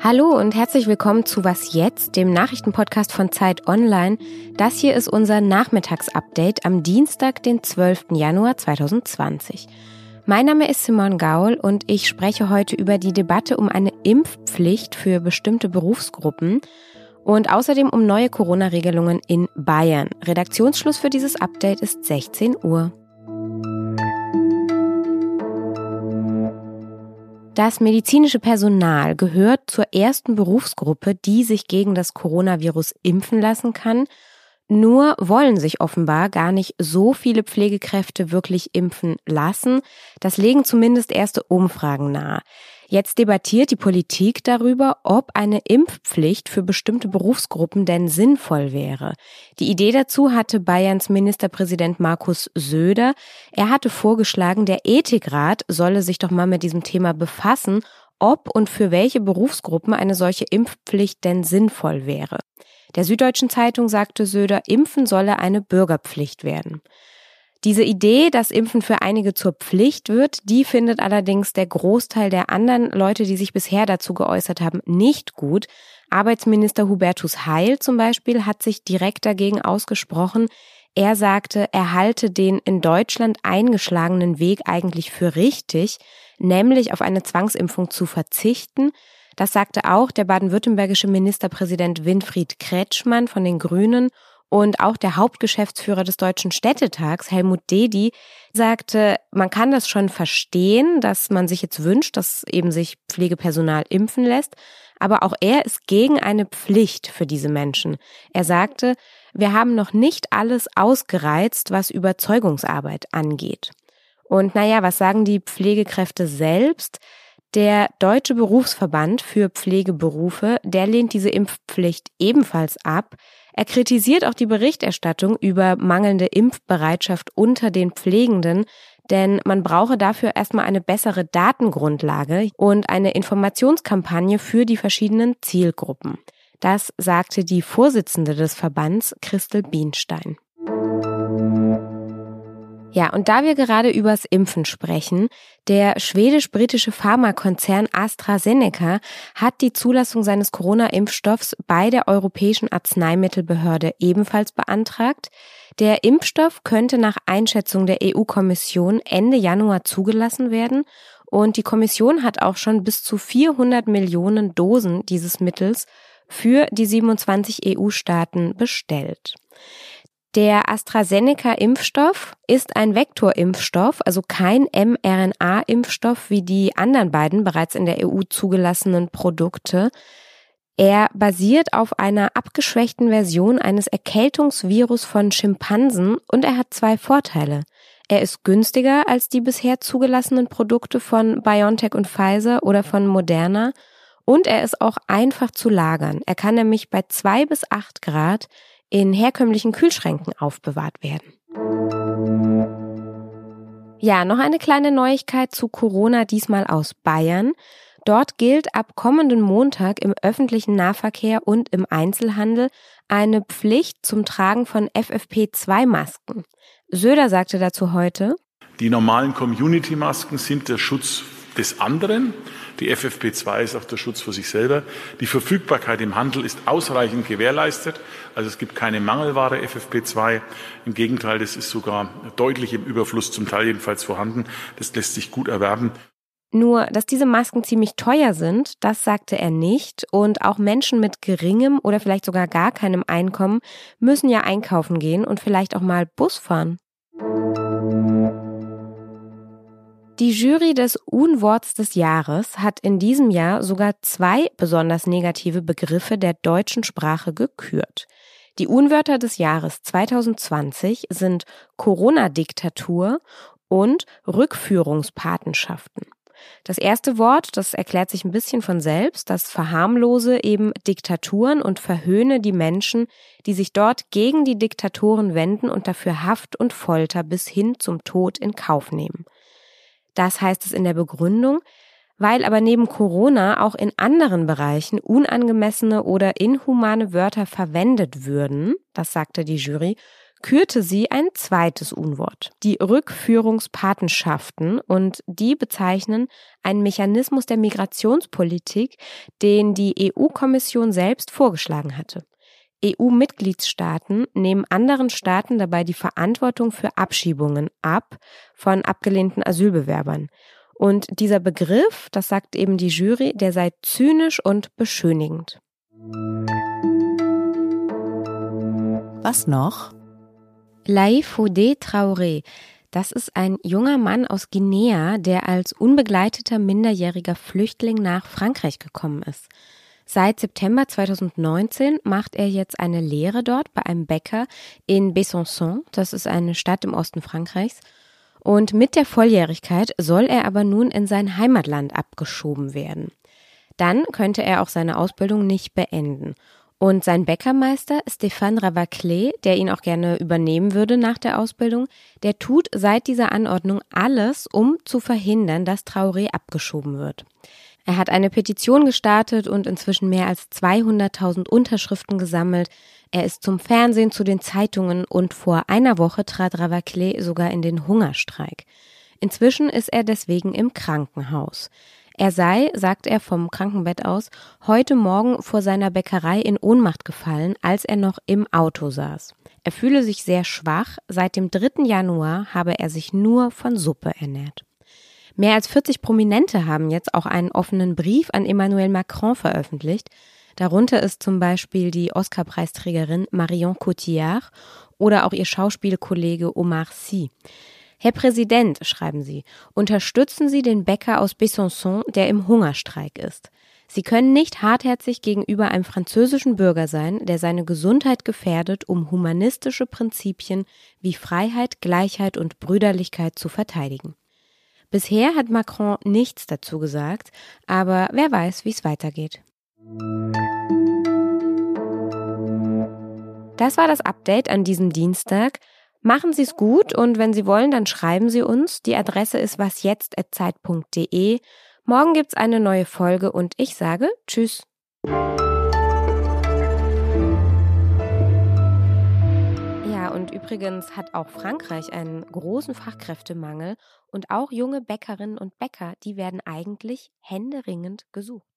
Hallo und herzlich willkommen zu Was jetzt, dem Nachrichtenpodcast von Zeit Online. Das hier ist unser Nachmittagsupdate am Dienstag, den 12. Januar 2020. Mein Name ist Simon Gaul und ich spreche heute über die Debatte um eine Impfpflicht für bestimmte Berufsgruppen und außerdem um neue Corona-Regelungen in Bayern. Redaktionsschluss für dieses Update ist 16 Uhr. Das medizinische Personal gehört zur ersten Berufsgruppe, die sich gegen das Coronavirus impfen lassen kann. Nur wollen sich offenbar gar nicht so viele Pflegekräfte wirklich impfen lassen. Das legen zumindest erste Umfragen nahe. Jetzt debattiert die Politik darüber, ob eine Impfpflicht für bestimmte Berufsgruppen denn sinnvoll wäre. Die Idee dazu hatte Bayerns Ministerpräsident Markus Söder. Er hatte vorgeschlagen, der Ethikrat solle sich doch mal mit diesem Thema befassen, ob und für welche Berufsgruppen eine solche Impfpflicht denn sinnvoll wäre. Der Süddeutschen Zeitung sagte Söder, Impfen solle eine Bürgerpflicht werden. Diese Idee, dass Impfen für einige zur Pflicht wird, die findet allerdings der Großteil der anderen Leute, die sich bisher dazu geäußert haben, nicht gut. Arbeitsminister Hubertus Heil zum Beispiel hat sich direkt dagegen ausgesprochen. Er sagte, er halte den in Deutschland eingeschlagenen Weg eigentlich für richtig, nämlich auf eine Zwangsimpfung zu verzichten. Das sagte auch der baden-württembergische Ministerpräsident Winfried Kretschmann von den Grünen und auch der Hauptgeschäftsführer des Deutschen Städtetags, Helmut Dedi, sagte, man kann das schon verstehen, dass man sich jetzt wünscht, dass eben sich Pflegepersonal impfen lässt. Aber auch er ist gegen eine Pflicht für diese Menschen. Er sagte, wir haben noch nicht alles ausgereizt, was Überzeugungsarbeit angeht. Und naja, was sagen die Pflegekräfte selbst? Der Deutsche Berufsverband für Pflegeberufe, der lehnt diese Impfpflicht ebenfalls ab. Er kritisiert auch die Berichterstattung über mangelnde Impfbereitschaft unter den Pflegenden, denn man brauche dafür erstmal eine bessere Datengrundlage und eine Informationskampagne für die verschiedenen Zielgruppen. Das sagte die Vorsitzende des Verbands, Christel Bienstein. Ja, und da wir gerade übers Impfen sprechen, der schwedisch-britische Pharmakonzern AstraZeneca hat die Zulassung seines Corona-Impfstoffs bei der Europäischen Arzneimittelbehörde ebenfalls beantragt. Der Impfstoff könnte nach Einschätzung der EU-Kommission Ende Januar zugelassen werden und die Kommission hat auch schon bis zu 400 Millionen Dosen dieses Mittels für die 27 EU-Staaten bestellt. Der AstraZeneca-Impfstoff ist ein Vektorimpfstoff, also kein mRNA-Impfstoff wie die anderen beiden bereits in der EU zugelassenen Produkte. Er basiert auf einer abgeschwächten Version eines Erkältungsvirus von Schimpansen und er hat zwei Vorteile. Er ist günstiger als die bisher zugelassenen Produkte von BioNTech und Pfizer oder von Moderna und er ist auch einfach zu lagern. Er kann nämlich bei zwei bis acht Grad in herkömmlichen Kühlschränken aufbewahrt werden. Ja, noch eine kleine Neuigkeit zu Corona, diesmal aus Bayern. Dort gilt ab kommenden Montag im öffentlichen Nahverkehr und im Einzelhandel eine Pflicht zum Tragen von FFP2-Masken. Söder sagte dazu heute, die normalen Community-Masken sind der Schutz des anderen die FFP2 ist auch der Schutz für sich selber. Die Verfügbarkeit im Handel ist ausreichend gewährleistet. Also es gibt keine Mangelware FFP2. Im Gegenteil, das ist sogar deutlich im Überfluss, zum Teil jedenfalls vorhanden. Das lässt sich gut erwerben. Nur, dass diese Masken ziemlich teuer sind, das sagte er nicht. Und auch Menschen mit geringem oder vielleicht sogar gar keinem Einkommen müssen ja einkaufen gehen und vielleicht auch mal Bus fahren. Die Jury des Unworts des Jahres hat in diesem Jahr sogar zwei besonders negative Begriffe der deutschen Sprache gekürt. Die Unwörter des Jahres 2020 sind Corona-Diktatur und Rückführungspatenschaften. Das erste Wort, das erklärt sich ein bisschen von selbst, das verharmlose eben Diktaturen und verhöhne die Menschen, die sich dort gegen die Diktatoren wenden und dafür Haft und Folter bis hin zum Tod in Kauf nehmen. Das heißt es in der Begründung, weil aber neben Corona auch in anderen Bereichen unangemessene oder inhumane Wörter verwendet würden, das sagte die Jury, kürte sie ein zweites Unwort, die Rückführungspatenschaften, und die bezeichnen einen Mechanismus der Migrationspolitik, den die EU-Kommission selbst vorgeschlagen hatte. EU-Mitgliedstaaten nehmen anderen Staaten dabei die Verantwortung für Abschiebungen ab von abgelehnten Asylbewerbern. Und dieser Begriff, das sagt eben die Jury, der sei zynisch und beschönigend. Was noch? Laifode Traoré. Das ist ein junger Mann aus Guinea, der als unbegleiteter minderjähriger Flüchtling nach Frankreich gekommen ist. Seit September 2019 macht er jetzt eine Lehre dort bei einem Bäcker in Besançon, das ist eine Stadt im Osten Frankreichs. Und mit der Volljährigkeit soll er aber nun in sein Heimatland abgeschoben werden. Dann könnte er auch seine Ausbildung nicht beenden. Und sein Bäckermeister Stéphane Ravaclé, der ihn auch gerne übernehmen würde nach der Ausbildung, der tut seit dieser Anordnung alles, um zu verhindern, dass Traoré abgeschoben wird. Er hat eine Petition gestartet und inzwischen mehr als 200.000 Unterschriften gesammelt. Er ist zum Fernsehen, zu den Zeitungen und vor einer Woche trat Ravaclé sogar in den Hungerstreik. Inzwischen ist er deswegen im Krankenhaus. Er sei, sagt er vom Krankenbett aus, heute Morgen vor seiner Bäckerei in Ohnmacht gefallen, als er noch im Auto saß. Er fühle sich sehr schwach. Seit dem 3. Januar habe er sich nur von Suppe ernährt. Mehr als 40 Prominente haben jetzt auch einen offenen Brief an Emmanuel Macron veröffentlicht. Darunter ist zum Beispiel die Oscar-Preisträgerin Marion Cotillard oder auch ihr Schauspielkollege Omar Sy. Herr Präsident, schreiben Sie, unterstützen Sie den Bäcker aus Besançon, der im Hungerstreik ist. Sie können nicht hartherzig gegenüber einem französischen Bürger sein, der seine Gesundheit gefährdet, um humanistische Prinzipien wie Freiheit, Gleichheit und Brüderlichkeit zu verteidigen. Bisher hat Macron nichts dazu gesagt, aber wer weiß, wie es weitergeht. Das war das Update an diesem Dienstag. Machen Sie es gut und wenn Sie wollen, dann schreiben Sie uns. Die Adresse ist wasjetzt.zeit.de. Morgen gibt's eine neue Folge und ich sage Tschüss. Übrigens hat auch Frankreich einen großen Fachkräftemangel und auch junge Bäckerinnen und Bäcker, die werden eigentlich händeringend gesucht.